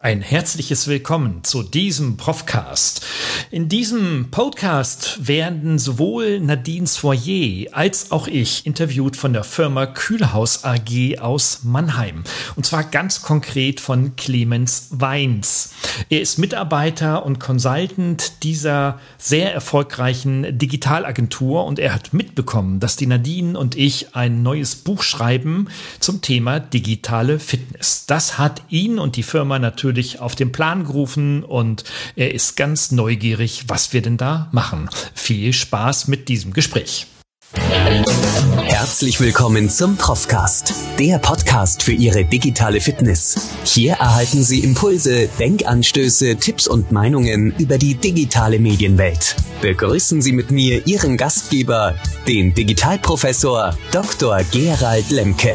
Ein herzliches Willkommen zu diesem Profcast. In diesem Podcast werden sowohl Nadines Foyer als auch ich interviewt von der Firma Kühlhaus AG aus Mannheim. Und zwar ganz konkret von Clemens Weins. Er ist Mitarbeiter und Consultant dieser sehr erfolgreichen Digitalagentur und er hat mitbekommen, dass die Nadine und ich ein neues Buch schreiben zum Thema digitale Fitness. Das hat ihn und die Firma natürlich natürlich auf den Plan gerufen und er ist ganz neugierig, was wir denn da machen. Viel Spaß mit diesem Gespräch. Herzlich willkommen zum Profcast, der Podcast für Ihre digitale Fitness. Hier erhalten Sie Impulse, Denkanstöße, Tipps und Meinungen über die digitale Medienwelt. Begrüßen Sie mit mir Ihren Gastgeber, den Digitalprofessor Dr. Gerald Lemke.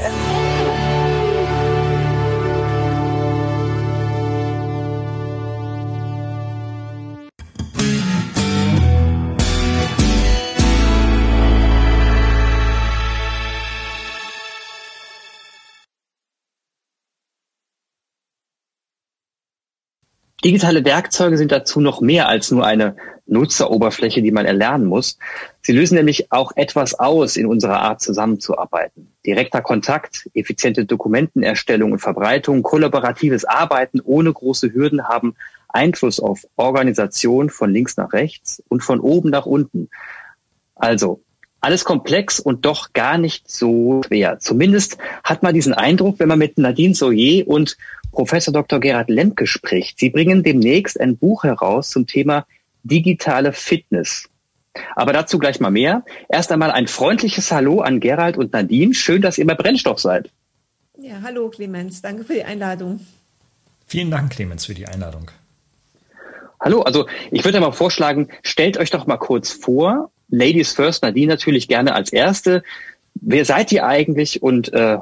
Digitale Werkzeuge sind dazu noch mehr als nur eine Nutzeroberfläche, die man erlernen muss. Sie lösen nämlich auch etwas aus in unserer Art zusammenzuarbeiten. Direkter Kontakt, effiziente Dokumentenerstellung und Verbreitung, kollaboratives Arbeiten ohne große Hürden haben Einfluss auf Organisation von links nach rechts und von oben nach unten. Also alles komplex und doch gar nicht so schwer. Zumindest hat man diesen Eindruck, wenn man mit Nadine Soyer und Professor Dr. Gerhard Lemke spricht. Sie bringen demnächst ein Buch heraus zum Thema digitale Fitness. Aber dazu gleich mal mehr. Erst einmal ein freundliches Hallo an Gerald und Nadine. Schön, dass ihr bei Brennstoff seid. Ja, hallo Clemens. Danke für die Einladung. Vielen Dank, Clemens, für die Einladung. Hallo, also ich würde mal vorschlagen, stellt euch doch mal kurz vor. Ladies first, Nadine natürlich gerne als Erste. Wer seid ihr eigentlich und äh,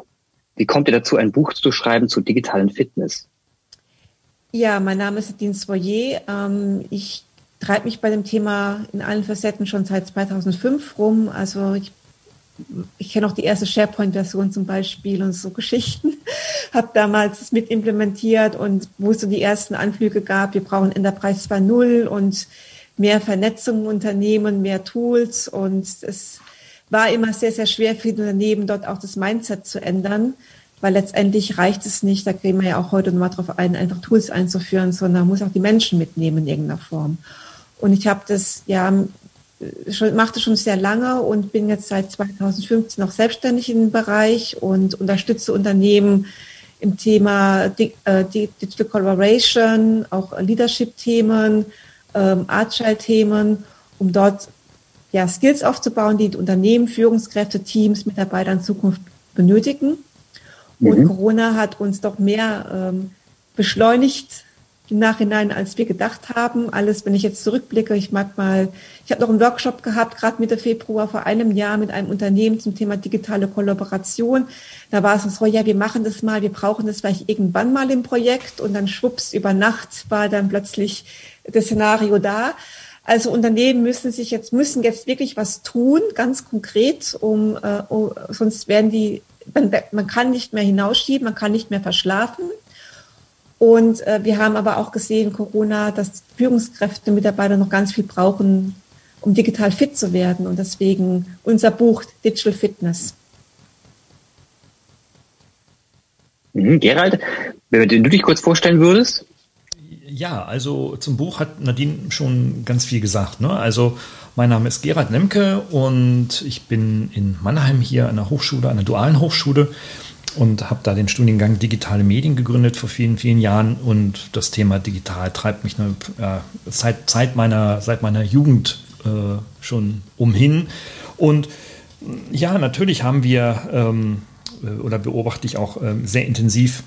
wie kommt ihr dazu, ein Buch zu schreiben zu digitalen Fitness? Ja, mein Name ist Nadine Svoyer. Ähm, ich treibe mich bei dem Thema in allen Facetten schon seit 2005 rum. Also ich, ich kenne auch die erste SharePoint-Version zum Beispiel und so Geschichten. Habe damals das mit implementiert und wo es so die ersten Anflüge gab, wir brauchen Enterprise 2.0 und mehr Vernetzung im Unternehmen, mehr Tools und es war immer sehr, sehr schwer für die Unternehmen, dort auch das Mindset zu ändern, weil letztendlich reicht es nicht, da gehen wir ja auch heute nochmal drauf ein, einfach Tools einzuführen, sondern man muss auch die Menschen mitnehmen in irgendeiner Form. Und ich habe das ja schon, machte schon sehr lange und bin jetzt seit 2015 auch selbstständig dem Bereich und unterstütze Unternehmen im Thema äh, Digital Collaboration, auch Leadership-Themen, ähm, Agile-Themen, um dort ja, Skills aufzubauen, die Unternehmen, Führungskräfte, Teams, Mitarbeiter in Zukunft benötigen. Und mhm. Corona hat uns doch mehr ähm, beschleunigt im Nachhinein, als wir gedacht haben. Alles, wenn ich jetzt zurückblicke, ich mag mal, ich habe noch einen Workshop gehabt, gerade Mitte Februar vor einem Jahr mit einem Unternehmen zum Thema digitale Kollaboration. Da war es so, ja, wir machen das mal, wir brauchen das vielleicht irgendwann mal im Projekt und dann schwupps, über Nacht war dann plötzlich das Szenario da. Also Unternehmen müssen sich jetzt, müssen jetzt wirklich was tun, ganz konkret, um, äh, um sonst werden die, man, man kann nicht mehr hinausschieben, man kann nicht mehr verschlafen. Und äh, wir haben aber auch gesehen, Corona, dass Führungskräfte, Mitarbeiter noch ganz viel brauchen, um digital fit zu werden. Und deswegen unser Buch Digital Fitness. Mhm, Gerald, wenn du dich kurz vorstellen würdest. Ja, also zum Buch hat Nadine schon ganz viel gesagt. Ne? Also mein Name ist Gerhard Nemke und ich bin in Mannheim hier an der Hochschule, an der dualen Hochschule und habe da den Studiengang Digitale Medien gegründet vor vielen, vielen Jahren und das Thema digital treibt mich ne, äh, seit, seit, meiner, seit meiner Jugend äh, schon umhin. Und ja, natürlich haben wir ähm, oder beobachte ich auch ähm, sehr intensiv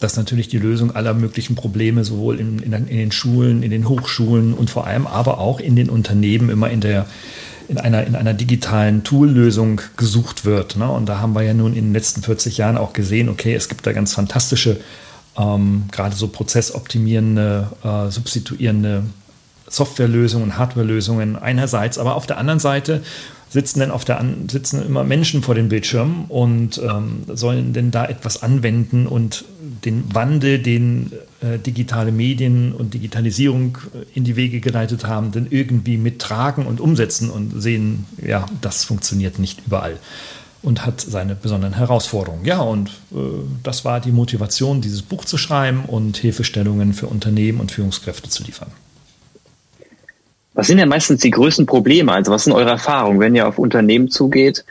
dass natürlich die Lösung aller möglichen Probleme sowohl in, in, in, den Schulen, in den Hochschulen und vor allem aber auch in den Unternehmen immer in der in einer, in einer digitalen Tool-Lösung gesucht wird. Ne? Und da haben wir ja nun in den letzten 40 Jahren auch gesehen, okay, es gibt da ganz fantastische, ähm, gerade so prozessoptimierende, äh, substituierende Softwarelösungen, Hardwarelösungen einerseits, aber auf der anderen Seite sitzen denn auf der An sitzen immer Menschen vor den Bildschirmen und ähm, sollen denn da etwas anwenden und den Wandel, den äh, digitale Medien und Digitalisierung äh, in die Wege geleitet haben, denn irgendwie mittragen und umsetzen und sehen, ja, das funktioniert nicht überall und hat seine besonderen Herausforderungen. Ja, und äh, das war die Motivation, dieses Buch zu schreiben und Hilfestellungen für Unternehmen und Führungskräfte zu liefern. Was sind denn meistens die größten Probleme? Also was sind eure Erfahrungen, wenn ihr auf Unternehmen zugeht?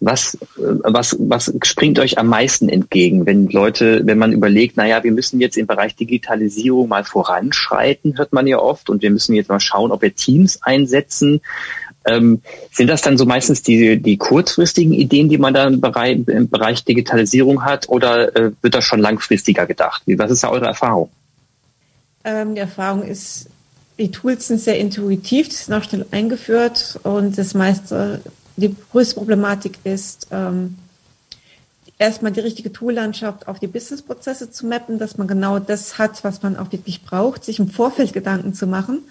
Was, äh, was, was springt euch am meisten entgegen, wenn Leute, wenn man überlegt, naja, wir müssen jetzt im Bereich Digitalisierung mal voranschreiten, hört man ja oft, und wir müssen jetzt mal schauen, ob wir Teams einsetzen. Ähm, sind das dann so meistens die, die kurzfristigen Ideen, die man da im Bereich, im Bereich Digitalisierung hat, oder äh, wird das schon langfristiger gedacht? Was ist da eure Erfahrung? Ähm, die Erfahrung ist die Tools sind sehr intuitiv, die sind auch schnell eingeführt und das meiste, die größte Problematik ist, ähm, erstmal die richtige Toollandschaft auf die Businessprozesse zu mappen, dass man genau das hat, was man auch wirklich braucht, sich im Vorfeld Gedanken zu machen.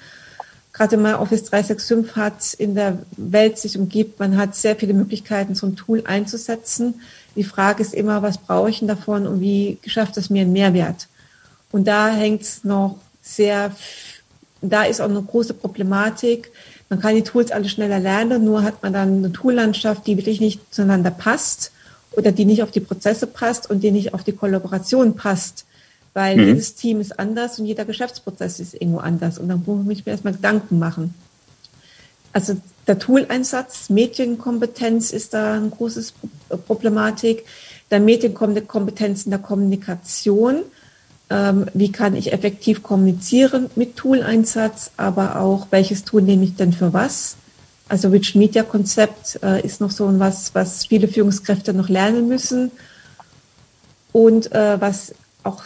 Gerade man Office 365 hat, in der Welt sich umgibt, man hat sehr viele Möglichkeiten, so ein Tool einzusetzen. Die Frage ist immer, was brauche ich denn davon und wie schafft es mir einen Mehrwert? Und da hängt es noch sehr da ist auch eine große Problematik. Man kann die Tools alle schneller lernen, nur hat man dann eine Toollandschaft, die wirklich nicht zueinander passt oder die nicht auf die Prozesse passt und die nicht auf die Kollaboration passt. Weil mhm. jedes Team ist anders und jeder Geschäftsprozess ist irgendwo anders. Und dann muss ich mir erstmal Gedanken machen. Also der Tooleinsatz, Medienkompetenz ist da eine große Problematik. Der Medienkompetenz in der Kommunikation wie kann ich effektiv kommunizieren mit Tool-Einsatz, aber auch, welches Tool nehme ich denn für was? Also Rich Media Konzept äh, ist noch so was, was viele Führungskräfte noch lernen müssen. Und äh, was auch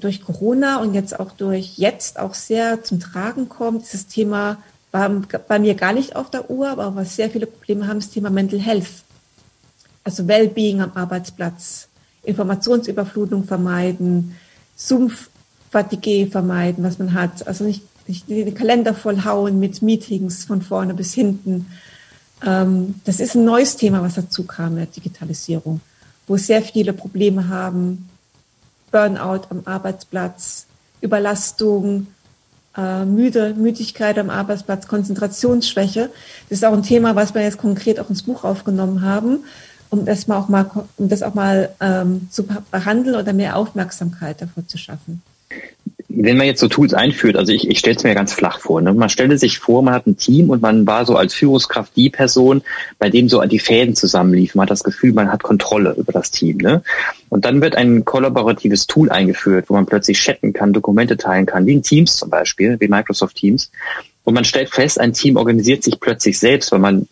durch Corona und jetzt auch durch jetzt auch sehr zum Tragen kommt, das Thema, war bei mir gar nicht auf der Uhr, aber was sehr viele Probleme haben, ist das Thema Mental Health. Also Wellbeing am Arbeitsplatz, Informationsüberflutung vermeiden, Sumpf-Fatigue vermeiden, was man hat. Also nicht, nicht den Kalender vollhauen mit Meetings von vorne bis hinten. Ähm, das ist ein neues Thema, was dazu kam, der Digitalisierung, wo sehr viele Probleme haben. Burnout am Arbeitsplatz, Überlastung, äh, müde, Müdigkeit am Arbeitsplatz, Konzentrationsschwäche. Das ist auch ein Thema, was wir jetzt konkret auch ins Buch aufgenommen haben um das mal auch mal, um das auch mal ähm, zu behandeln oder mehr Aufmerksamkeit dafür zu schaffen? Wenn man jetzt so Tools einführt, also ich, ich stelle es mir ganz flach vor. Ne? Man stelle sich vor, man hat ein Team und man war so als Führungskraft die Person, bei dem so die Fäden zusammenliefen. Man hat das Gefühl, man hat Kontrolle über das Team. Ne? Und dann wird ein kollaboratives Tool eingeführt, wo man plötzlich chatten kann, Dokumente teilen kann, wie in Teams zum Beispiel, wie Microsoft Teams. Und man stellt fest, ein Team organisiert sich plötzlich selbst, weil man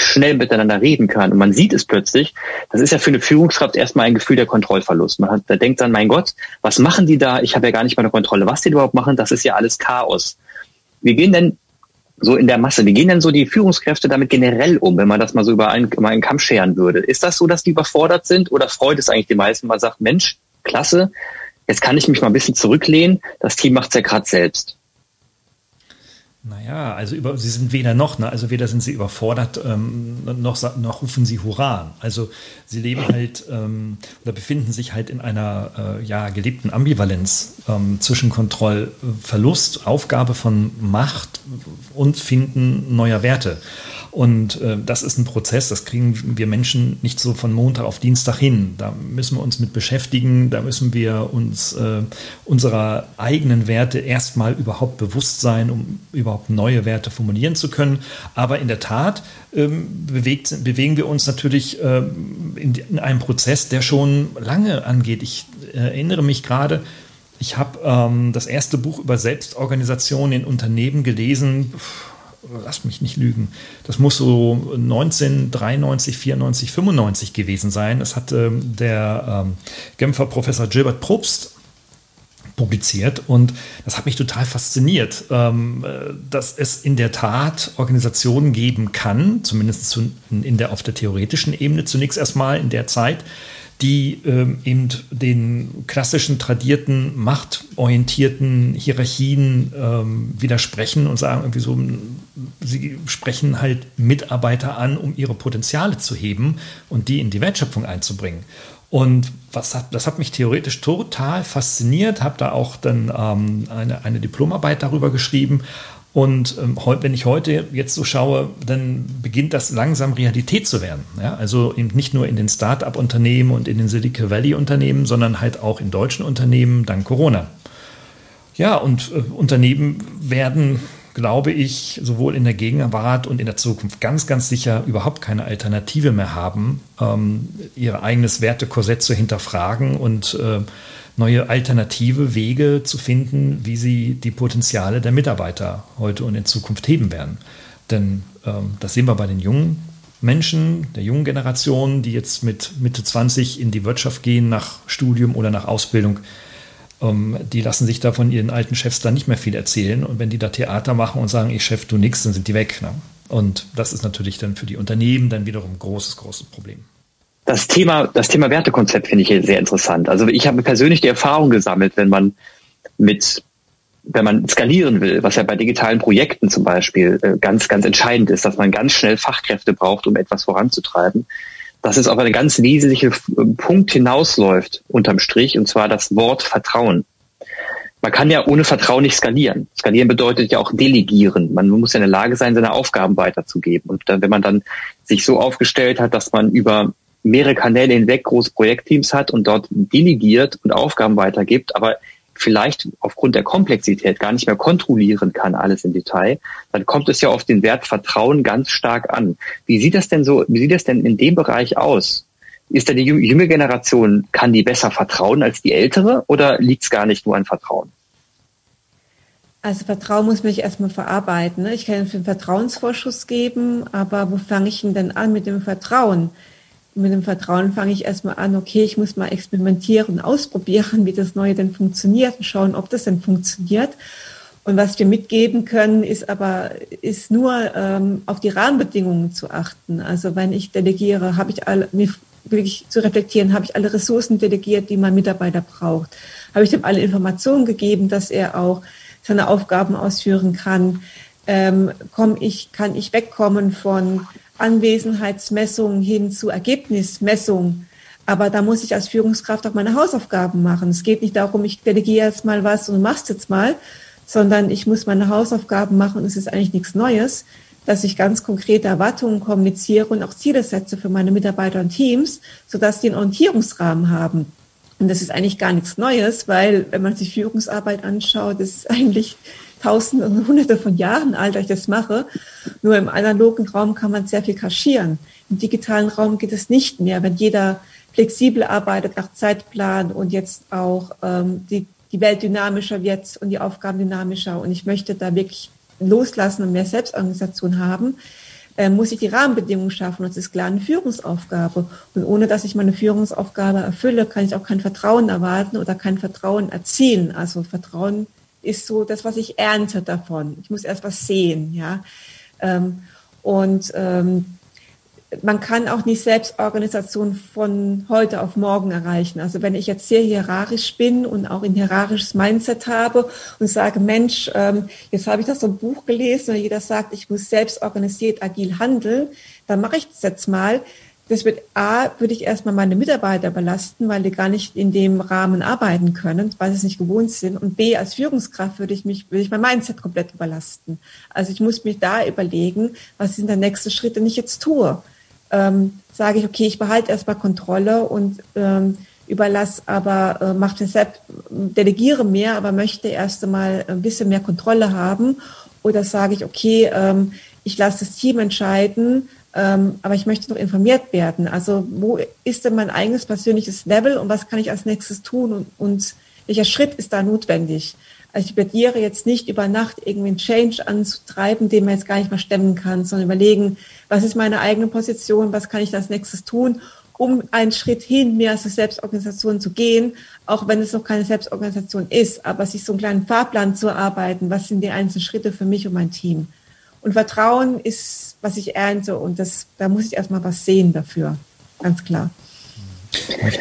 schnell miteinander reden kann. Und man sieht es plötzlich. Das ist ja für eine Führungskraft erstmal ein Gefühl der Kontrollverlust. Man hat, da denkt dann, mein Gott, was machen die da? Ich habe ja gar nicht meine Kontrolle. Was die überhaupt machen, das ist ja alles Chaos. Wie gehen denn so in der Masse, wie gehen denn so die Führungskräfte damit generell um, wenn man das mal so über einen, über einen Kamm scheren würde? Ist das so, dass die überfordert sind oder freut es eigentlich die meisten? Man sagt, Mensch, klasse, jetzt kann ich mich mal ein bisschen zurücklehnen. Das Team macht es ja gerade selbst. Naja, also über, sie sind weder noch, ne? also weder sind sie überfordert, ähm, noch, noch rufen sie Hurra. Also sie leben halt ähm, oder befinden sich halt in einer äh, ja, gelebten Ambivalenz ähm, zwischen Kontrollverlust, Aufgabe von Macht und Finden neuer Werte. Und äh, das ist ein Prozess, das kriegen wir Menschen nicht so von Montag auf Dienstag hin. Da müssen wir uns mit beschäftigen, da müssen wir uns äh, unserer eigenen Werte erstmal überhaupt bewusst sein, um überhaupt neue Werte formulieren zu können. Aber in der Tat ähm, bewegt, bewegen wir uns natürlich ähm, in, in, einem Prozess, der schon lange angeht. Ich äh, erinnere mich gerade, ich habe ähm, das erste Buch über Selbstorganisation in Unternehmen gelesen. Pff, lass mich nicht lügen, das muss so 1993, 94, 95 gewesen sein. Es hat ähm, der ähm, Genfer Professor Gilbert Probst publiziert und das hat mich total fasziniert, ähm, dass es in der Tat Organisationen geben kann, zumindest zu, in der, auf der theoretischen Ebene zunächst erstmal in der Zeit, die ähm, eben den klassischen, tradierten, machtorientierten Hierarchien ähm, widersprechen und sagen, irgendwie so, sie sprechen halt Mitarbeiter an, um ihre Potenziale zu heben und die in die Wertschöpfung einzubringen. Und was hat, das hat mich theoretisch total fasziniert, habe da auch dann ähm, eine, eine Diplomarbeit darüber geschrieben. Und ähm, wenn ich heute jetzt so schaue, dann beginnt das langsam Realität zu werden. Ja? Also eben nicht nur in den Start-up-Unternehmen und in den Silicon Valley-Unternehmen, sondern halt auch in deutschen Unternehmen dank Corona. Ja, und äh, Unternehmen werden glaube ich, sowohl in der Gegenwart und in der Zukunft ganz, ganz sicher überhaupt keine Alternative mehr haben, ähm, ihr eigenes Wertekorsett zu hinterfragen und äh, neue alternative Wege zu finden, wie sie die Potenziale der Mitarbeiter heute und in Zukunft heben werden. Denn ähm, das sehen wir bei den jungen Menschen, der jungen Generation, die jetzt mit Mitte 20 in die Wirtschaft gehen, nach Studium oder nach Ausbildung ähm, die lassen sich da von ihren alten Chefs dann nicht mehr viel erzählen. Und wenn die da Theater machen und sagen, ich Chef, du nix, dann sind die weg. Ne? Und das ist natürlich dann für die Unternehmen dann wiederum ein großes, großes Problem. Das Thema, das Thema Wertekonzept finde ich hier sehr interessant. Also ich habe persönlich die Erfahrung gesammelt, wenn man mit, wenn man skalieren will, was ja bei digitalen Projekten zum Beispiel äh, ganz, ganz entscheidend ist, dass man ganz schnell Fachkräfte braucht, um etwas voranzutreiben, dass es auf einen ganz wesentlichen Punkt hinausläuft unterm Strich, und zwar das Wort Vertrauen. Man kann ja ohne Vertrauen nicht skalieren. Skalieren bedeutet ja auch delegieren. Man muss ja in der Lage sein, seine Aufgaben weiterzugeben. Und dann, wenn man dann sich so aufgestellt hat, dass man über mehrere Kanäle hinweg große Projektteams hat und dort delegiert und Aufgaben weitergibt, aber vielleicht aufgrund der Komplexität gar nicht mehr kontrollieren kann, alles im Detail, dann kommt es ja auf den Wert Vertrauen ganz stark an. Wie sieht das denn so, wie sieht das denn in dem Bereich aus? Ist da die junge Generation, kann die besser vertrauen als die ältere oder liegt es gar nicht nur an Vertrauen? Also Vertrauen muss man erstmal verarbeiten. Ne? Ich kann einen Vertrauensvorschuss geben, aber wo fange ich denn an mit dem Vertrauen? Mit dem Vertrauen fange ich erstmal an, okay, ich muss mal experimentieren, ausprobieren, wie das Neue denn funktioniert und schauen, ob das denn funktioniert. Und was wir mitgeben können, ist aber, ist nur ähm, auf die Rahmenbedingungen zu achten. Also wenn ich delegiere, habe ich alle, mir wirklich zu reflektieren, habe ich alle Ressourcen delegiert, die mein Mitarbeiter braucht? Habe ich dem alle Informationen gegeben, dass er auch seine Aufgaben ausführen kann? Ähm, komm ich, kann ich wegkommen von Anwesenheitsmessung hin zu Ergebnismessung. Aber da muss ich als Führungskraft auch meine Hausaufgaben machen. Es geht nicht darum, ich delegiere jetzt mal was und mach's jetzt mal, sondern ich muss meine Hausaufgaben machen. Es ist eigentlich nichts Neues, dass ich ganz konkrete Erwartungen kommuniziere und auch Ziele setze für meine Mitarbeiter und Teams, sodass die einen Orientierungsrahmen haben. Und das ist eigentlich gar nichts Neues, weil wenn man sich Führungsarbeit anschaut, ist eigentlich Tausende und Hunderte von Jahren alt, dass ich das mache. Nur im analogen Raum kann man sehr viel kaschieren. Im digitalen Raum geht es nicht mehr. Wenn jeder flexibel arbeitet nach Zeitplan und jetzt auch ähm, die, die Welt dynamischer wird und die Aufgaben dynamischer und ich möchte da wirklich loslassen und mehr Selbstorganisation haben, äh, muss ich die Rahmenbedingungen schaffen. Das ist klar eine Führungsaufgabe. Und ohne dass ich meine Führungsaufgabe erfülle, kann ich auch kein Vertrauen erwarten oder kein Vertrauen erzielen. Also Vertrauen ist so das, was ich ernte davon. Ich muss erst was sehen, ja. Ähm, und ähm, man kann auch nicht Selbstorganisation von heute auf morgen erreichen. Also wenn ich jetzt sehr hierarchisch bin und auch ein hierarchisches Mindset habe und sage, Mensch, ähm, jetzt habe ich das so ein Buch gelesen und jeder sagt, ich muss selbst organisiert agil handeln, dann mache ich das jetzt mal das wird A, würde ich erstmal meine Mitarbeiter belasten, weil die gar nicht in dem Rahmen arbeiten können, weil sie es nicht gewohnt sind. Und B, als Führungskraft würde ich mich, würde ich mein Mindset komplett überlasten. Also ich muss mich da überlegen, was sind der nächste Schritt, den ich jetzt tue. Ähm, sage ich, okay, ich behalte erstmal Kontrolle und ähm, überlasse aber, äh, mache selbst, delegiere mehr, aber möchte erst einmal ein bisschen mehr Kontrolle haben. Oder sage ich, okay, ähm, ich lasse das Team entscheiden, ähm, aber ich möchte noch informiert werden. Also wo ist denn mein eigenes persönliches Level und was kann ich als nächstes tun und, und welcher Schritt ist da notwendig? Also ich plädiere jetzt nicht über Nacht irgendwie einen Change anzutreiben, den man jetzt gar nicht mehr stemmen kann, sondern überlegen, was ist meine eigene Position, was kann ich als nächstes tun, um einen Schritt hin mehr zur Selbstorganisation zu gehen, auch wenn es noch keine Selbstorganisation ist, aber sich so einen kleinen Fahrplan zu erarbeiten, was sind die einzelnen Schritte für mich und mein Team. Und Vertrauen ist, was ich ernte und das, da muss ich erstmal was sehen dafür, ganz klar.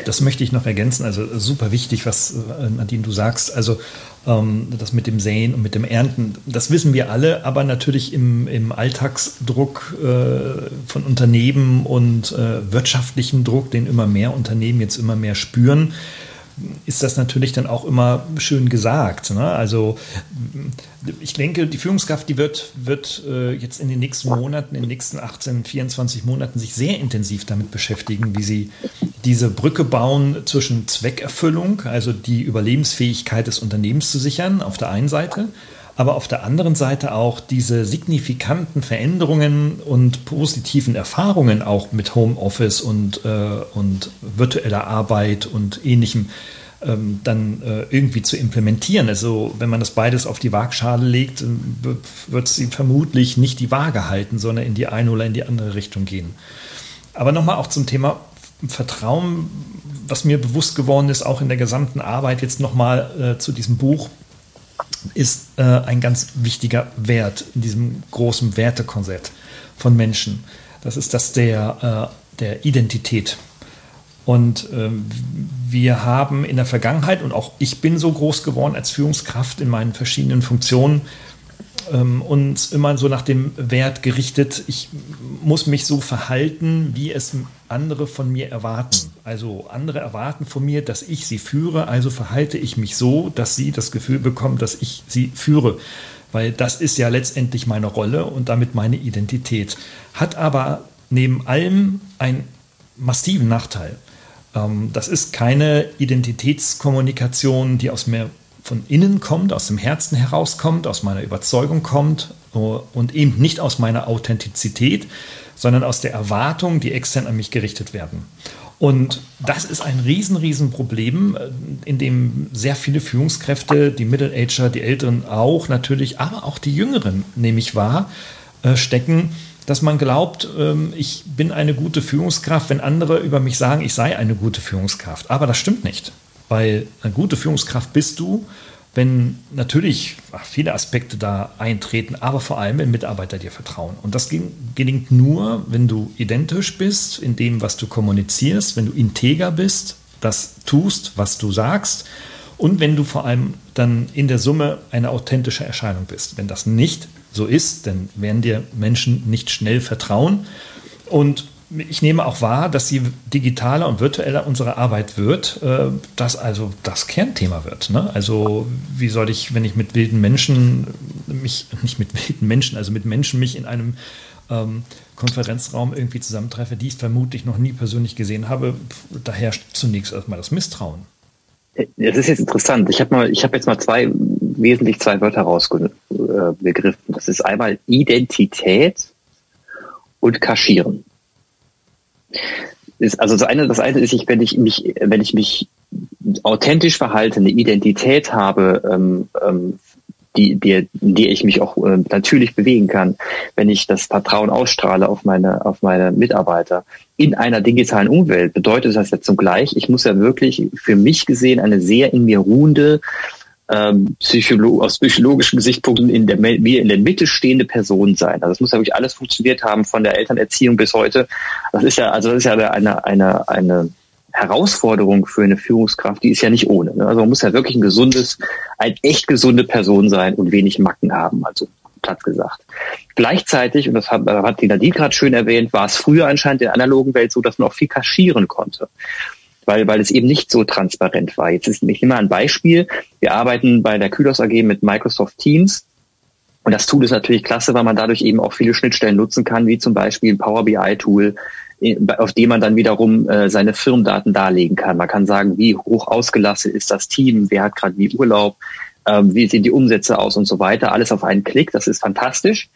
Das möchte ich noch ergänzen. Also super wichtig, was äh, Nadine du sagst. Also ähm, das mit dem Säen und mit dem Ernten, das wissen wir alle, aber natürlich im, im Alltagsdruck äh, von Unternehmen und äh, wirtschaftlichen Druck, den immer mehr Unternehmen jetzt immer mehr spüren, ist das natürlich dann auch immer schön gesagt. Ne? Also ich denke, die Führungskraft, die wird, wird äh, jetzt in den nächsten Monaten, in den nächsten 18, 24 Monaten sich sehr intensiv damit beschäftigen, wie sie diese Brücke bauen zwischen Zweckerfüllung, also die Überlebensfähigkeit des Unternehmens zu sichern, auf der einen Seite, aber auf der anderen Seite auch diese signifikanten Veränderungen und positiven Erfahrungen auch mit Homeoffice und, äh, und virtueller Arbeit und ähnlichem ähm, dann äh, irgendwie zu implementieren. Also wenn man das beides auf die Waagschale legt, wird sie vermutlich nicht die Waage halten, sondern in die eine oder in die andere Richtung gehen. Aber nochmal auch zum Thema Vertrauen, was mir bewusst geworden ist, auch in der gesamten Arbeit jetzt nochmal äh, zu diesem Buch ist äh, ein ganz wichtiger Wert in diesem großen Wertekonzept von Menschen. Das ist das der, äh, der Identität. Und äh, wir haben in der Vergangenheit, und auch ich bin so groß geworden als Führungskraft in meinen verschiedenen Funktionen, ähm, uns immer so nach dem Wert gerichtet, ich muss mich so verhalten, wie es andere von mir erwarten. Also andere erwarten von mir, dass ich sie führe, also verhalte ich mich so, dass sie das Gefühl bekommen, dass ich sie führe. Weil das ist ja letztendlich meine Rolle und damit meine Identität. Hat aber neben allem einen massiven Nachteil. Ähm, das ist keine Identitätskommunikation, die aus mir von innen kommt, aus dem Herzen herauskommt, aus meiner Überzeugung kommt äh, und eben nicht aus meiner Authentizität, sondern aus der Erwartung, die extern an mich gerichtet werden. Und das ist ein riesen, riesen Problem, äh, in dem sehr viele Führungskräfte, die Middle-Ager, die Älteren auch natürlich, aber auch die Jüngeren, nehme ich wahr, äh, stecken, dass man glaubt, ähm, ich bin eine gute Führungskraft, wenn andere über mich sagen, ich sei eine gute Führungskraft. Aber das stimmt nicht. Weil eine gute Führungskraft bist du, wenn natürlich viele Aspekte da eintreten, aber vor allem, wenn Mitarbeiter dir vertrauen. Und das gelingt nur, wenn du identisch bist in dem, was du kommunizierst, wenn du integer bist, das tust, was du sagst und wenn du vor allem dann in der Summe eine authentische Erscheinung bist. Wenn das nicht so ist, dann werden dir Menschen nicht schnell vertrauen. Und ich nehme auch wahr, dass je digitaler und virtueller unsere Arbeit wird, äh, dass also das Kernthema wird. Ne? Also wie soll ich, wenn ich mit wilden Menschen mich, nicht mit wilden Menschen, also mit Menschen mich in einem ähm, Konferenzraum irgendwie zusammentreffe, die ich vermutlich noch nie persönlich gesehen habe, da herrscht zunächst erstmal das Misstrauen. Das ist jetzt interessant. Ich habe mal, jetzt mal zwei wesentlich zwei Wörter rausgegriffen. Das ist einmal Identität und Kaschieren ist, also das eine, das eine ist, ich, wenn ich mich, wenn ich mich authentisch verhalte, eine Identität habe, ähm, ähm, die, die, in die ich mich auch äh, natürlich bewegen kann, wenn ich das Vertrauen ausstrahle auf meine, auf meine Mitarbeiter in einer digitalen Umwelt, bedeutet das ja zugleich, ich muss ja wirklich für mich gesehen eine sehr in mir ruhende, Psycholo aus psychologischen Gesichtspunkten in der, wie in der Mitte stehende Person sein. Also es muss ja wirklich alles funktioniert haben, von der Elternerziehung bis heute. Das ist ja, also das ist ja eine, eine, eine Herausforderung für eine Führungskraft, die ist ja nicht ohne. Ne? Also man muss ja wirklich ein gesundes, ein echt gesunde Person sein und wenig Macken haben, also Platz gesagt. Gleichzeitig, und das hat, hat die Nadine gerade schön erwähnt, war es früher anscheinend in der analogen Welt so, dass man auch viel kaschieren konnte weil, weil es eben nicht so transparent war. Jetzt ist, ich nehme mal ein Beispiel. Wir arbeiten bei der Kylos AG mit Microsoft Teams. Und das Tool ist natürlich klasse, weil man dadurch eben auch viele Schnittstellen nutzen kann, wie zum Beispiel ein Power BI Tool, auf dem man dann wiederum äh, seine Firmendaten darlegen kann. Man kann sagen, wie hoch ausgelastet ist das Team, wer hat gerade wie Urlaub, ähm, wie sehen die Umsätze aus und so weiter. Alles auf einen Klick, das ist fantastisch.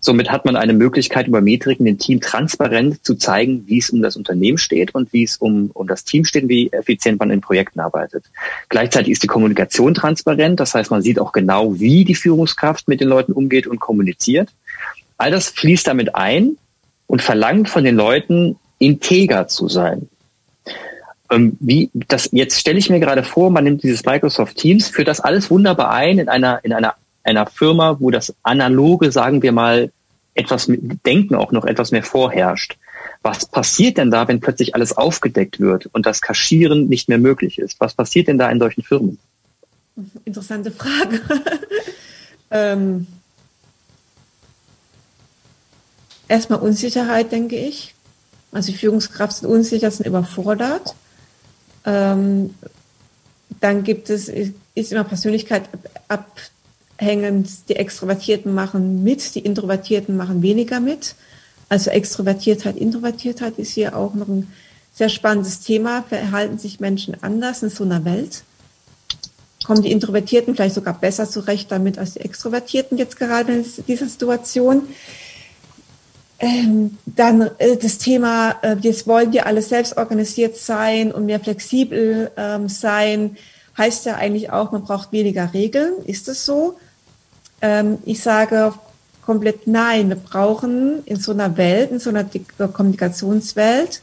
Somit hat man eine Möglichkeit, über Metriken dem Team transparent zu zeigen, wie es um das Unternehmen steht und wie es um, um das Team steht, wie effizient man in Projekten arbeitet. Gleichzeitig ist die Kommunikation transparent, das heißt, man sieht auch genau, wie die Führungskraft mit den Leuten umgeht und kommuniziert. All das fließt damit ein und verlangt von den Leuten, integer zu sein. Ähm, wie das jetzt stelle ich mir gerade vor, man nimmt dieses Microsoft Teams, führt das alles wunderbar ein in einer in einer einer Firma, wo das analoge, sagen wir mal, etwas mit Denken auch noch etwas mehr vorherrscht. Was passiert denn da, wenn plötzlich alles aufgedeckt wird und das Kaschieren nicht mehr möglich ist? Was passiert denn da in solchen Firmen? Interessante Frage. ähm, erstmal Unsicherheit, denke ich. Also die Führungskraft sind unsicher, sind überfordert. Ähm, dann gibt es, ist immer Persönlichkeit abhängend. Die Extrovertierten machen mit, die Introvertierten machen weniger mit. Also Extrovertiertheit, Introvertiertheit ist hier auch noch ein sehr spannendes Thema. Verhalten sich Menschen anders in so einer Welt? Kommen die Introvertierten vielleicht sogar besser zurecht damit als die Extrovertierten jetzt gerade in dieser Situation? Ähm, dann äh, das Thema, äh, jetzt wollen wir alle selbst organisiert sein und mehr flexibel ähm, sein, heißt ja eigentlich auch, man braucht weniger Regeln. Ist es so? Ähm, ich sage komplett nein. Wir brauchen in so einer Welt, in so einer Kommunikationswelt,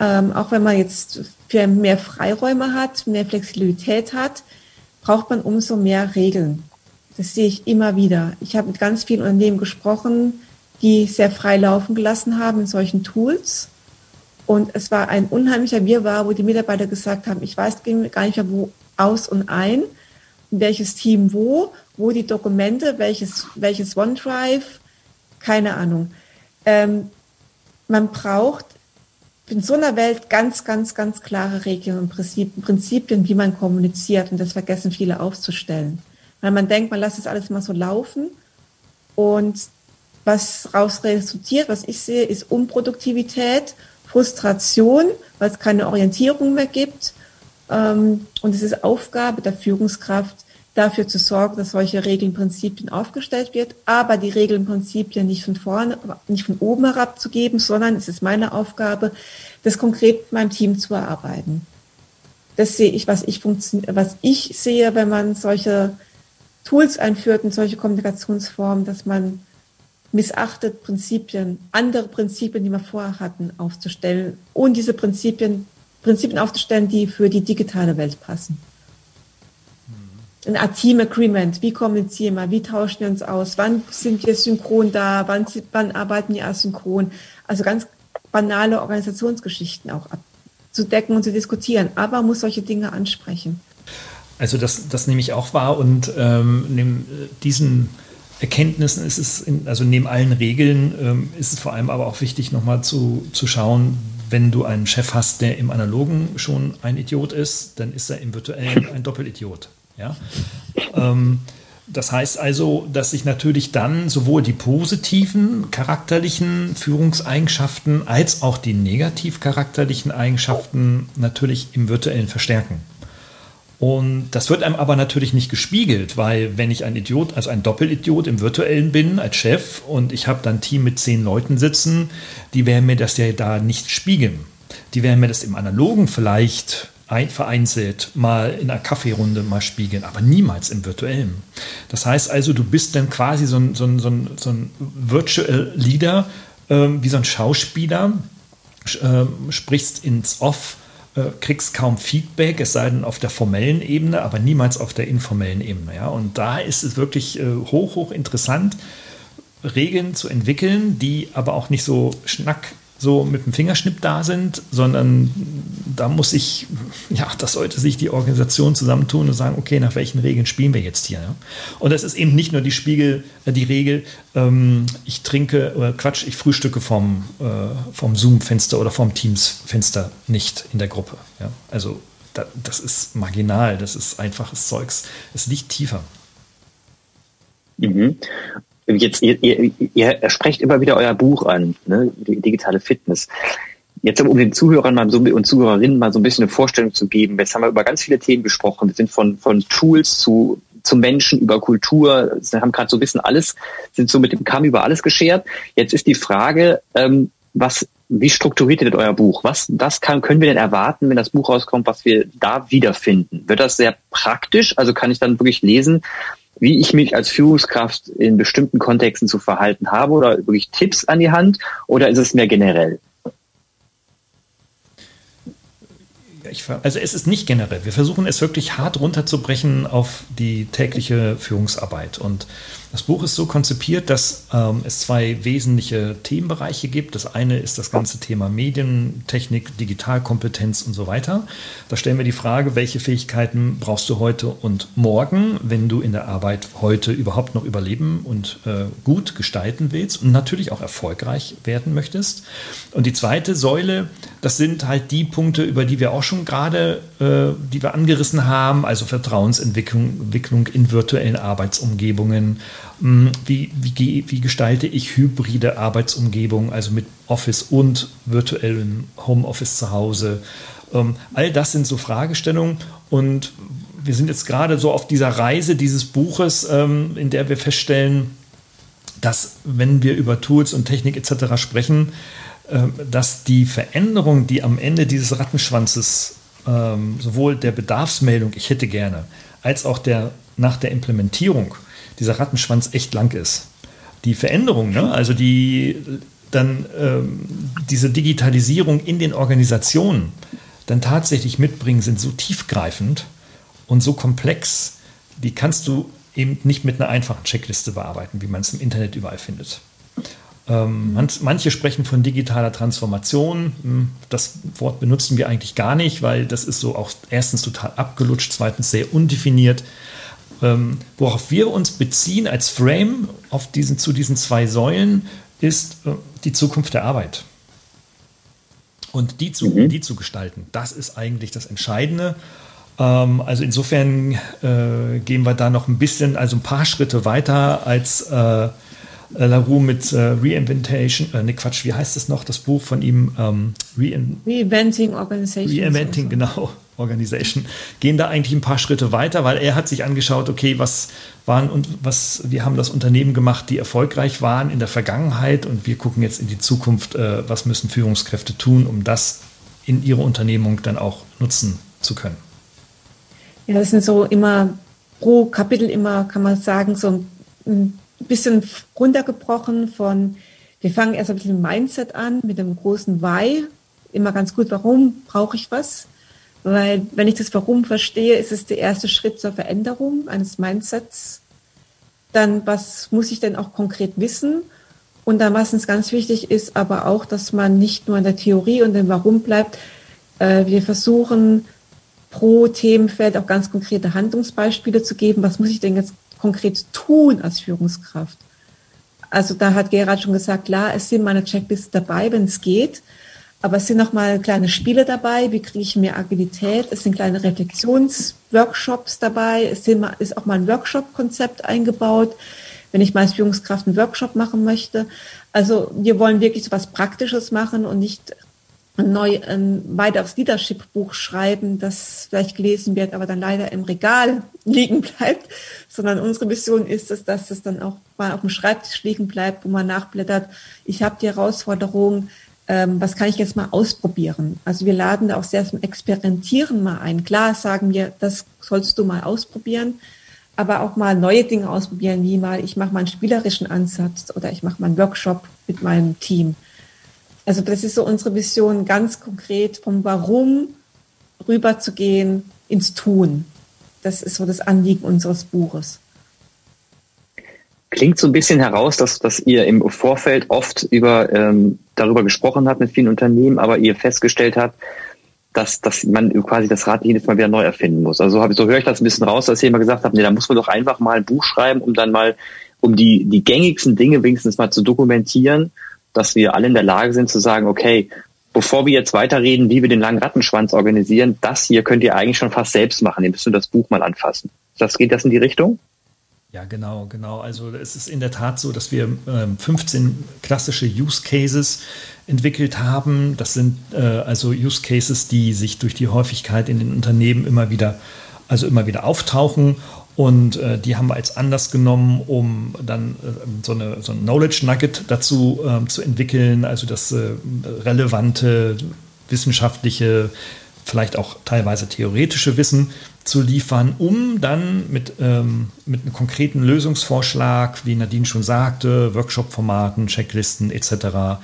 ähm, auch wenn man jetzt für mehr Freiräume hat, mehr Flexibilität hat, braucht man umso mehr Regeln. Das sehe ich immer wieder. Ich habe mit ganz vielen Unternehmen gesprochen, die sehr frei laufen gelassen haben in solchen Tools. Und es war ein unheimlicher Wirrwarr, wo die Mitarbeiter gesagt haben, ich weiß gar nicht mehr, wo aus und ein, welches Team wo, wo die Dokumente, welches, welches OneDrive, keine Ahnung. Ähm, man braucht in so einer Welt ganz, ganz, ganz klare Regeln und Prinzipien, wie man kommuniziert. Und das vergessen viele aufzustellen. Weil man denkt, man lässt es alles mal so laufen. Und was daraus resultiert, was ich sehe, ist Unproduktivität, Frustration, weil es keine Orientierung mehr gibt. Ähm, und es ist Aufgabe der Führungskraft, dafür zu sorgen, dass solche Regeln, Prinzipien aufgestellt wird, aber die Regeln, Prinzipien nicht von vorne, nicht von oben herab zu geben, sondern es ist meine Aufgabe, das konkret mit meinem Team zu erarbeiten. Das sehe ich, was ich was ich sehe, wenn man solche Tools einführt und solche Kommunikationsformen, dass man missachtet, Prinzipien, andere Prinzipien, die wir vorher hatten, aufzustellen und diese Prinzipien, Prinzipien aufzustellen, die für die digitale Welt passen ein Team Agreement. Wie kommunizieren wir? Wie tauschen wir uns aus? Wann sind wir synchron da? Wann, wann arbeiten wir asynchron? Also ganz banale Organisationsgeschichten auch abzudecken und zu diskutieren. Aber muss solche Dinge ansprechen. Also das, das nehme ich auch wahr und ähm, neben diesen Erkenntnissen ist es, in, also neben allen Regeln ähm, ist es vor allem aber auch wichtig, nochmal zu, zu schauen, wenn du einen Chef hast, der im Analogen schon ein Idiot ist, dann ist er im Virtuellen ein Doppelidiot. Ja? Ähm, das heißt also, dass sich natürlich dann sowohl die positiven charakterlichen Führungseigenschaften als auch die negativ charakterlichen Eigenschaften natürlich im virtuellen verstärken. Und das wird einem aber natürlich nicht gespiegelt, weil wenn ich ein Idiot, also ein Doppelidiot im virtuellen bin als Chef und ich habe dann ein Team mit zehn Leuten sitzen, die werden mir das ja da nicht spiegeln. Die werden mir das im Analogen vielleicht ein, vereinzelt mal in einer Kaffeerunde mal spiegeln, aber niemals im virtuellen. Das heißt also, du bist dann quasi so ein, so ein, so ein, so ein Virtual Leader, ähm, wie so ein Schauspieler, äh, sprichst ins Off, äh, kriegst kaum Feedback, es sei denn auf der formellen Ebene, aber niemals auf der informellen Ebene. Ja? Und da ist es wirklich äh, hoch, hoch interessant, Regeln zu entwickeln, die aber auch nicht so schnack so mit dem Fingerschnipp da sind, sondern da muss ich, ja, das sollte sich die Organisation zusammentun und sagen, okay, nach welchen Regeln spielen wir jetzt hier? Ja? Und das ist eben nicht nur die Spiegel, äh, die Regel, ähm, ich trinke, oder Quatsch, ich frühstücke vom, äh, vom Zoom-Fenster oder vom Teams-Fenster nicht in der Gruppe. Ja? Also da, das ist marginal, das ist einfaches Zeugs, es liegt tiefer. Mhm. Jetzt, ihr, ihr, ihr sprecht immer wieder euer Buch an, ne? digitale Fitness. Jetzt um den Zuhörern mal so, und Zuhörerinnen mal so ein bisschen eine Vorstellung zu geben. Jetzt haben wir über ganz viele Themen gesprochen. Wir sind von, von Tools zu, zu Menschen über Kultur. Wir haben gerade so ein bisschen alles, sind so mit dem Kamm über alles geschert. Jetzt ist die Frage, ähm, was, wie strukturiert ihr denn euer Buch? Was, das kann, können wir denn erwarten, wenn das Buch rauskommt, was wir da wiederfinden? Wird das sehr praktisch? Also kann ich dann wirklich lesen, wie ich mich als Führungskraft in bestimmten Kontexten zu verhalten habe oder wirklich Tipps an die Hand oder ist es mehr generell? also es ist nicht generell. Wir versuchen es wirklich hart runterzubrechen auf die tägliche Führungsarbeit. Und das Buch ist so konzipiert, dass ähm, es zwei wesentliche Themenbereiche gibt. Das eine ist das ganze Thema Medientechnik, Digitalkompetenz und so weiter. Da stellen wir die Frage, welche Fähigkeiten brauchst du heute und morgen, wenn du in der Arbeit heute überhaupt noch überleben und äh, gut gestalten willst und natürlich auch erfolgreich werden möchtest. Und die zweite Säule, das sind halt die Punkte, über die wir auch schon gerade, äh, die wir angerissen haben, also Vertrauensentwicklung Entwicklung in virtuellen Arbeitsumgebungen. Hm, wie, wie, wie gestalte ich hybride Arbeitsumgebungen, also mit Office und virtuellem Homeoffice zu Hause? Ähm, all das sind so Fragestellungen und wir sind jetzt gerade so auf dieser Reise dieses Buches, ähm, in der wir feststellen, dass wenn wir über Tools und Technik etc. sprechen, ähm, dass die Veränderung, die am Ende dieses Rattenschwanzes sowohl der Bedarfsmeldung, ich hätte gerne, als auch der nach der Implementierung dieser Rattenschwanz echt lang ist. Die Veränderung, ne? also die dann ähm, diese Digitalisierung in den Organisationen dann tatsächlich mitbringen, sind so tiefgreifend und so komplex, die kannst du eben nicht mit einer einfachen Checkliste bearbeiten, wie man es im Internet überall findet. Ähm, manche sprechen von digitaler Transformation. Hm, das Wort benutzen wir eigentlich gar nicht, weil das ist so auch erstens total abgelutscht, zweitens sehr undefiniert. Ähm, worauf wir uns beziehen als Frame auf diesen, zu diesen zwei Säulen ist äh, die Zukunft der Arbeit. Und die zu, mhm. die zu gestalten, das ist eigentlich das Entscheidende. Ähm, also insofern äh, gehen wir da noch ein bisschen, also ein paar Schritte weiter als äh, LaRue mit äh, Reinventation, äh, ne Quatsch, wie heißt es noch, das Buch von ihm? Ähm, Rein Reinventing Organization. Reinventing, so. genau, Organization. Gehen da eigentlich ein paar Schritte weiter, weil er hat sich angeschaut, okay, was waren und was, wir haben das Unternehmen gemacht, die erfolgreich waren in der Vergangenheit und wir gucken jetzt in die Zukunft, äh, was müssen Führungskräfte tun, um das in ihre Unternehmung dann auch nutzen zu können. Ja, das sind so immer pro Kapitel immer, kann man sagen, so ein bisschen runtergebrochen von, wir fangen erst ein bisschen Mindset an mit dem großen Why. Immer ganz gut, warum brauche ich was? Weil wenn ich das Warum verstehe, ist es der erste Schritt zur Veränderung eines Mindsets. Dann, was muss ich denn auch konkret wissen? Und dann, was uns ganz wichtig ist, aber auch, dass man nicht nur in der Theorie und dem Warum bleibt. Äh, wir versuchen pro Themenfeld auch ganz konkrete Handlungsbeispiele zu geben. Was muss ich denn jetzt konkret tun als Führungskraft? Also da hat Gerhard schon gesagt, klar, es sind meine Checkliste dabei, wenn es geht. Aber es sind noch mal kleine Spiele dabei. Wie kriege ich mehr Agilität? Es sind kleine Reflexionsworkshops dabei. Es sind, ist auch mal ein Workshop-Konzept eingebaut, wenn ich mal als Führungskraft einen Workshop machen möchte. Also wir wollen wirklich so was Praktisches machen und nicht neu, ein weiteres Leadership-Buch schreiben, das vielleicht gelesen wird, aber dann leider im Regal liegen bleibt, sondern unsere Mission ist es, dass es dann auch mal auf dem Schreibtisch liegen bleibt, wo man nachblättert. Ich habe die Herausforderung, ähm, was kann ich jetzt mal ausprobieren? Also wir laden da auch sehr zum Experimentieren mal ein. Klar sagen wir, das sollst du mal ausprobieren, aber auch mal neue Dinge ausprobieren, wie mal, ich mache mal einen spielerischen Ansatz oder ich mache mal einen Workshop mit meinem Team. Also das ist so unsere Vision, ganz konkret vom Warum rüberzugehen ins Tun. Das ist so das Anliegen unseres Buches. Klingt so ein bisschen heraus, dass, dass ihr im Vorfeld oft über, ähm, darüber gesprochen habt mit vielen Unternehmen, aber ihr festgestellt habt, dass, dass man quasi das Rad jedes Mal wieder neu erfinden muss. Also so höre ich das ein bisschen raus, dass ihr immer gesagt habt, nee, da muss man doch einfach mal ein Buch schreiben, um dann mal, um die, die gängigsten Dinge wenigstens mal zu dokumentieren dass wir alle in der Lage sind zu sagen, okay, bevor wir jetzt weiterreden, wie wir den langen Rattenschwanz organisieren, das hier könnt ihr eigentlich schon fast selbst machen. Ihr müsst nur das Buch mal anfassen. Das geht das in die Richtung? Ja, genau, genau. Also es ist in der Tat so, dass wir ähm, 15 klassische Use Cases entwickelt haben. Das sind äh, also Use Cases, die sich durch die Häufigkeit in den Unternehmen immer wieder, also immer wieder auftauchen und äh, die haben wir als Anlass genommen, um dann äh, so, eine, so ein Knowledge Nugget dazu äh, zu entwickeln, also das äh, relevante wissenschaftliche vielleicht auch teilweise theoretische Wissen zu liefern, um dann mit, ähm, mit einem konkreten Lösungsvorschlag, wie Nadine schon sagte, Workshop-Formaten, Checklisten etc.,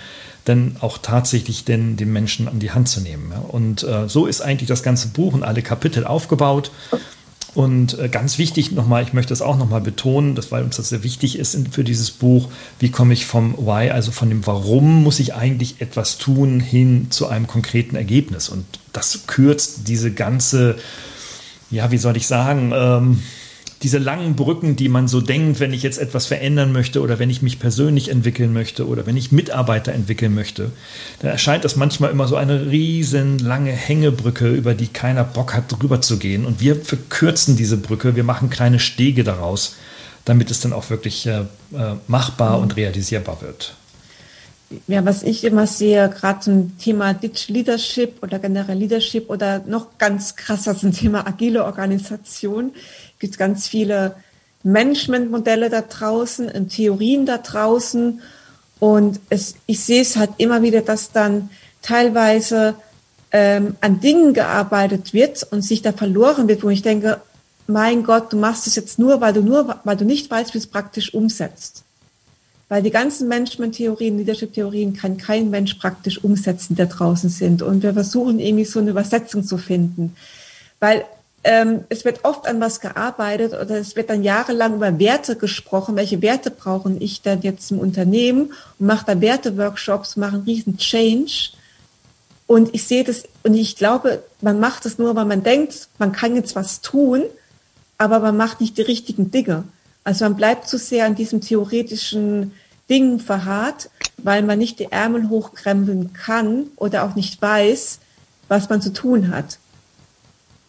dann auch tatsächlich den, den Menschen an die Hand zu nehmen. Und äh, so ist eigentlich das ganze Buch und alle Kapitel aufgebaut. Und äh, ganz wichtig nochmal, ich möchte das auch nochmal betonen, dass, weil uns das sehr wichtig ist für dieses Buch, wie komme ich vom Why, also von dem Warum muss ich eigentlich etwas tun, hin zu einem konkreten Ergebnis. Und das kürzt diese ganze, ja, wie soll ich sagen, ähm, diese langen Brücken, die man so denkt, wenn ich jetzt etwas verändern möchte oder wenn ich mich persönlich entwickeln möchte oder wenn ich Mitarbeiter entwickeln möchte, dann erscheint das manchmal immer so eine riesen lange Hängebrücke, über die keiner Bock hat, drüber zu gehen. Und wir verkürzen diese Brücke, wir machen kleine Stege daraus, damit es dann auch wirklich äh, äh machbar und realisierbar wird. Ja, was ich immer sehe, gerade zum Thema Digital Leadership oder generell Leadership oder noch ganz krasser zum Thema agile Organisation, gibt ganz viele Managementmodelle da draußen und Theorien da draußen. Und es, ich sehe es halt immer wieder, dass dann teilweise ähm, an Dingen gearbeitet wird und sich da verloren wird, wo ich denke, mein Gott, du machst es jetzt nur, weil du nur, weil du nicht weißt, wie es praktisch umsetzt. Weil die ganzen Management-Theorien, Leadership-Theorien kann kein Mensch praktisch umsetzen, da draußen sind. Und wir versuchen irgendwie so eine Übersetzung zu finden. Weil ähm, es wird oft an was gearbeitet oder es wird dann jahrelang über Werte gesprochen. Welche Werte brauche ich denn jetzt im Unternehmen? Und mache da Werte-Workshops, mache einen riesen Change. Und ich sehe das und ich glaube, man macht das nur, weil man denkt, man kann jetzt was tun, aber man macht nicht die richtigen Dinge. Also man bleibt zu sehr an diesem theoretischen Ding verharrt, weil man nicht die Ärmel hochkrempeln kann oder auch nicht weiß, was man zu tun hat.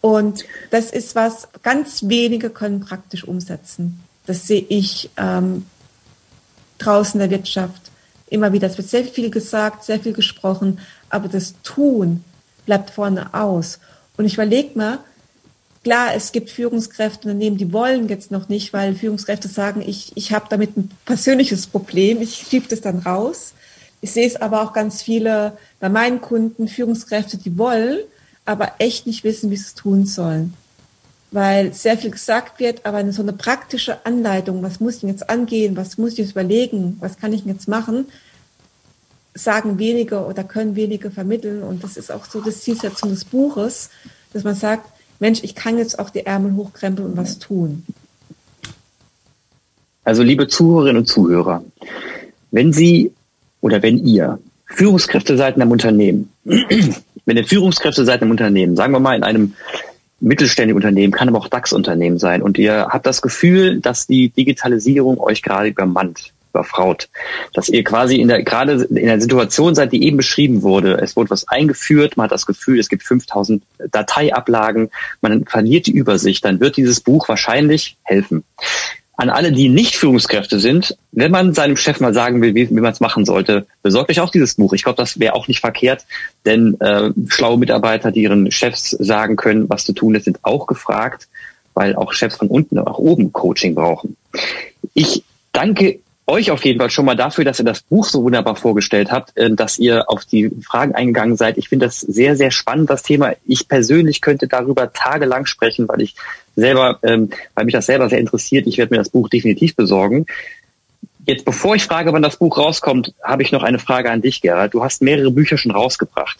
Und das ist was, ganz wenige können praktisch umsetzen. Das sehe ich ähm, draußen in der Wirtschaft immer wieder. Es wird sehr viel gesagt, sehr viel gesprochen, aber das Tun bleibt vorne aus. Und ich überlege mal, klar, es gibt Führungskräfte Unternehmen, die wollen jetzt noch nicht, weil Führungskräfte sagen, ich, ich habe damit ein persönliches Problem, ich schiebe das dann raus. Ich sehe es aber auch ganz viele bei meinen Kunden, Führungskräfte, die wollen, aber echt nicht wissen, wie sie es tun sollen. Weil sehr viel gesagt wird, aber so eine praktische Anleitung, was muss ich denn jetzt angehen, was muss ich jetzt überlegen, was kann ich denn jetzt machen, sagen wenige oder können wenige vermitteln. Und das ist auch so das Zielsetzung des Buches, dass man sagt, Mensch, ich kann jetzt auch die Ärmel hochkrempeln und was tun. Also liebe Zuhörerinnen und Zuhörer, wenn Sie oder wenn ihr Führungskräfte seid in einem Unternehmen, wenn ihr Führungskräfte seid im Unternehmen, sagen wir mal in einem mittelständigen Unternehmen, kann aber auch DAX-Unternehmen sein und ihr habt das Gefühl, dass die Digitalisierung euch gerade übermannt, überfraut, dass ihr quasi in der, gerade in der Situation seid, die eben beschrieben wurde. Es wurde was eingeführt, man hat das Gefühl, es gibt 5000 Dateiablagen, man verliert die Übersicht, dann wird dieses Buch wahrscheinlich helfen an alle, die nicht Führungskräfte sind, wenn man seinem Chef mal sagen will, wie, wie man es machen sollte, besorgt euch auch dieses Buch. Ich glaube, das wäre auch nicht verkehrt, denn äh, schlaue Mitarbeiter, die ihren Chefs sagen können, was zu tun ist, sind auch gefragt, weil auch Chefs von unten nach oben Coaching brauchen. Ich danke euch auf jeden Fall schon mal dafür, dass ihr das Buch so wunderbar vorgestellt habt, äh, dass ihr auf die Fragen eingegangen seid. Ich finde das sehr, sehr spannend, das Thema. Ich persönlich könnte darüber tagelang sprechen, weil ich selber, ähm, weil mich das selber sehr interessiert. Ich werde mir das Buch definitiv besorgen. Jetzt, bevor ich frage, wann das Buch rauskommt, habe ich noch eine Frage an dich, Gerald. Du hast mehrere Bücher schon rausgebracht.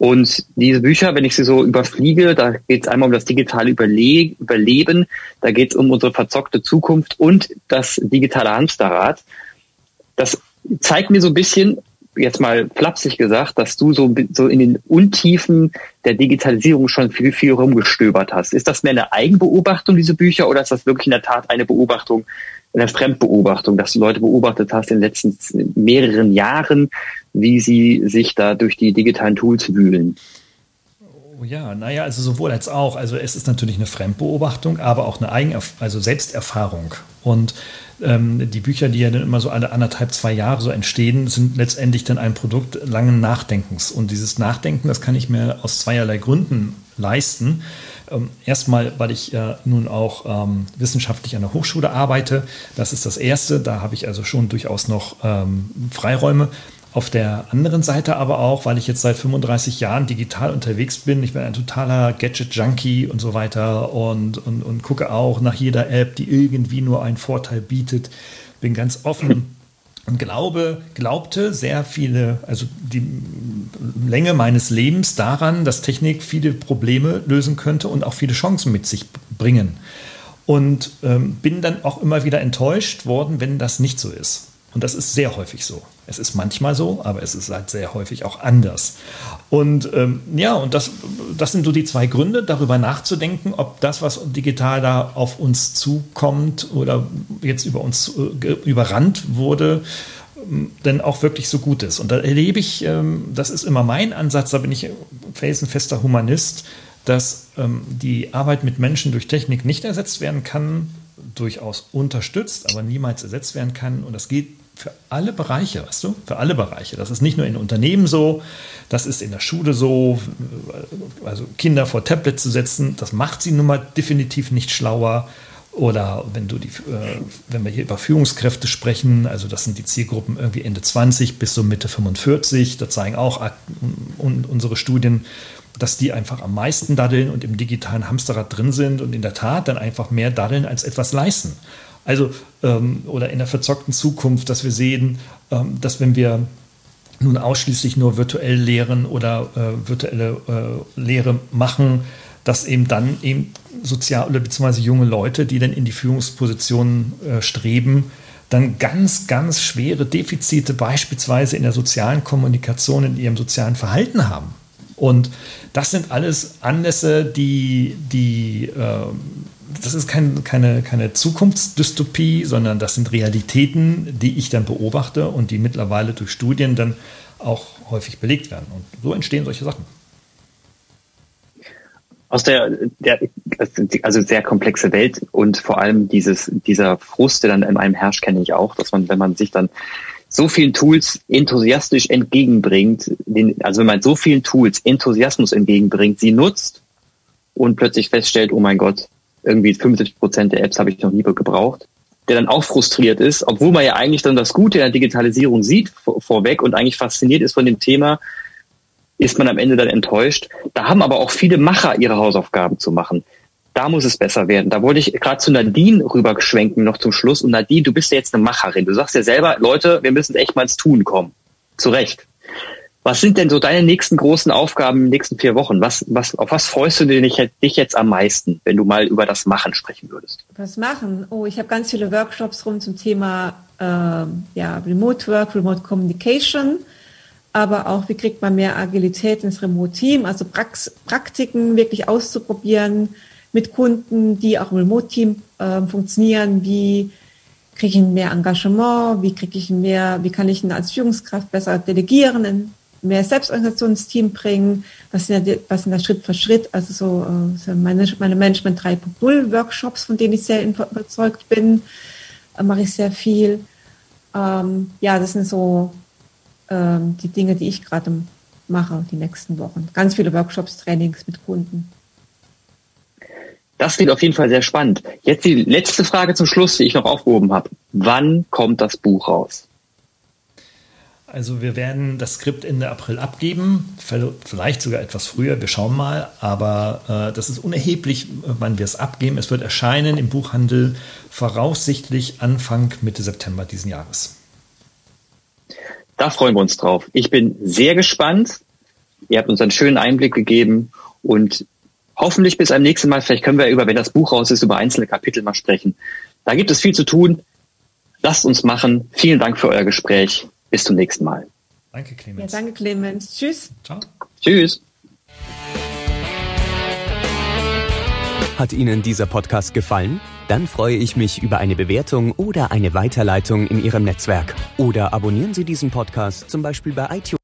Und diese Bücher, wenn ich sie so überfliege, da geht es einmal um das digitale Überle Überleben, da geht es um unsere verzockte Zukunft und das digitale Hamsterrad. Das zeigt mir so ein bisschen, jetzt mal flapsig gesagt, dass du so, so in den Untiefen der Digitalisierung schon viel, viel rumgestöbert hast. Ist das mehr eine Eigenbeobachtung, diese Bücher, oder ist das wirklich in der Tat eine Beobachtung, eine Fremdbeobachtung, dass du Leute beobachtet hast in den letzten mehreren Jahren, wie sie sich da durch die digitalen Tools wühlen. Oh ja, naja, also sowohl als auch. Also es ist natürlich eine Fremdbeobachtung, aber auch eine Eigen also Selbsterfahrung. Und ähm, die Bücher, die ja dann immer so alle anderthalb, zwei Jahre so entstehen, sind letztendlich dann ein Produkt langen Nachdenkens. Und dieses Nachdenken, das kann ich mir aus zweierlei Gründen leisten. Ähm, erstmal, weil ich ja nun auch ähm, wissenschaftlich an der Hochschule arbeite. Das ist das Erste. Da habe ich also schon durchaus noch ähm, Freiräume. Auf der anderen Seite aber auch, weil ich jetzt seit 35 Jahren digital unterwegs bin, ich bin ein totaler Gadget-Junkie und so weiter und, und, und gucke auch nach jeder App, die irgendwie nur einen Vorteil bietet, bin ganz offen und glaube, glaubte sehr viele, also die Länge meines Lebens daran, dass Technik viele Probleme lösen könnte und auch viele Chancen mit sich bringen. Und ähm, bin dann auch immer wieder enttäuscht worden, wenn das nicht so ist. Und das ist sehr häufig so. Es ist manchmal so, aber es ist halt sehr häufig auch anders. Und ähm, ja, und das, das sind so die zwei Gründe, darüber nachzudenken, ob das, was digital da auf uns zukommt oder jetzt über uns äh, überrannt wurde, ähm, denn auch wirklich so gut ist. Und da erlebe ich, ähm, das ist immer mein Ansatz, da bin ich felsenfester Humanist, dass ähm, die Arbeit mit Menschen durch Technik nicht ersetzt werden kann, durchaus unterstützt, aber niemals ersetzt werden kann. Und das geht für alle Bereiche, weißt du? Für alle Bereiche. Das ist nicht nur in Unternehmen so, das ist in der Schule so. Also Kinder vor Tablet zu setzen, das macht sie nun mal definitiv nicht schlauer. Oder wenn du die, äh, wenn wir hier über Führungskräfte sprechen, also das sind die Zielgruppen irgendwie Ende 20 bis so Mitte 45, da zeigen auch unsere Studien, dass die einfach am meisten daddeln und im digitalen Hamsterrad drin sind und in der Tat dann einfach mehr daddeln als etwas leisten. Also, ähm, oder in der verzockten Zukunft, dass wir sehen, ähm, dass wenn wir nun ausschließlich nur virtuell lehren oder äh, virtuelle äh, Lehre machen, dass eben dann eben sozial oder beziehungsweise junge Leute, die dann in die Führungspositionen äh, streben, dann ganz, ganz schwere Defizite beispielsweise in der sozialen Kommunikation, in ihrem sozialen Verhalten haben. Und das sind alles Anlässe, die, die äh, das ist kein, keine, keine Zukunftsdystopie, sondern das sind Realitäten, die ich dann beobachte und die mittlerweile durch Studien dann auch häufig belegt werden. Und so entstehen solche Sachen. Aus der, der also sehr komplexe Welt und vor allem dieses, dieser Frust, der dann in einem herrscht, kenne ich auch, dass man, wenn man sich dann so vielen Tools enthusiastisch entgegenbringt, den, also wenn man so vielen Tools Enthusiasmus entgegenbringt, sie nutzt und plötzlich feststellt, oh mein Gott, irgendwie 75 Prozent der Apps habe ich noch nie gebraucht, der dann auch frustriert ist, obwohl man ja eigentlich dann das Gute in der Digitalisierung sieht vor, vorweg und eigentlich fasziniert ist von dem Thema, ist man am Ende dann enttäuscht. Da haben aber auch viele Macher ihre Hausaufgaben zu machen. Da muss es besser werden. Da wollte ich gerade zu Nadine rüberschwenken noch zum Schluss. Und Nadine, du bist ja jetzt eine Macherin. Du sagst ja selber, Leute, wir müssen echt mal ins Tun kommen. Zu Recht. Was sind denn so deine nächsten großen Aufgaben in den nächsten vier Wochen? Was, was, auf was freust du dich, dich jetzt am meisten, wenn du mal über das Machen sprechen würdest? Was machen? Oh, ich habe ganz viele Workshops rum zum Thema äh, ja, Remote Work, Remote Communication, aber auch, wie kriegt man mehr Agilität ins Remote-Team, also Prax Praktiken wirklich auszuprobieren mit Kunden, die auch im Remote-Team äh, funktionieren, wie kriege ich mehr Engagement, wie kriege ich mehr, wie kann ich als Führungskraft besser delegieren, mehr Selbstorganisation ins Team bringen, was sind ja, was sind da Schritt für Schritt, also so, äh, so meine, meine Management 3.0 Workshops, von denen ich sehr überzeugt bin, äh, mache ich sehr viel. Ähm, ja, das sind so ähm, die Dinge, die ich gerade mache die nächsten Wochen. Ganz viele Workshops, Trainings mit Kunden. Das klingt auf jeden Fall sehr spannend. Jetzt die letzte Frage zum Schluss, die ich noch aufgehoben habe. Wann kommt das Buch raus? Also wir werden das Skript Ende April abgeben, vielleicht sogar etwas früher, wir schauen mal, aber äh, das ist unerheblich, wann wir es abgeben. Es wird erscheinen im Buchhandel voraussichtlich Anfang Mitte September diesen Jahres. Da freuen wir uns drauf. Ich bin sehr gespannt. Ihr habt uns einen schönen Einblick gegeben und hoffentlich bis am nächsten Mal, vielleicht können wir über, wenn das Buch raus ist, über einzelne Kapitel mal sprechen. Da gibt es viel zu tun. Lasst uns machen. Vielen Dank für euer Gespräch. Bis zum nächsten Mal. Danke, Clemens. Ja, danke, Clemens. Tschüss. Ciao. Tschüss. Hat Ihnen dieser Podcast gefallen? Dann freue ich mich über eine Bewertung oder eine Weiterleitung in Ihrem Netzwerk. Oder abonnieren Sie diesen Podcast zum Beispiel bei iTunes.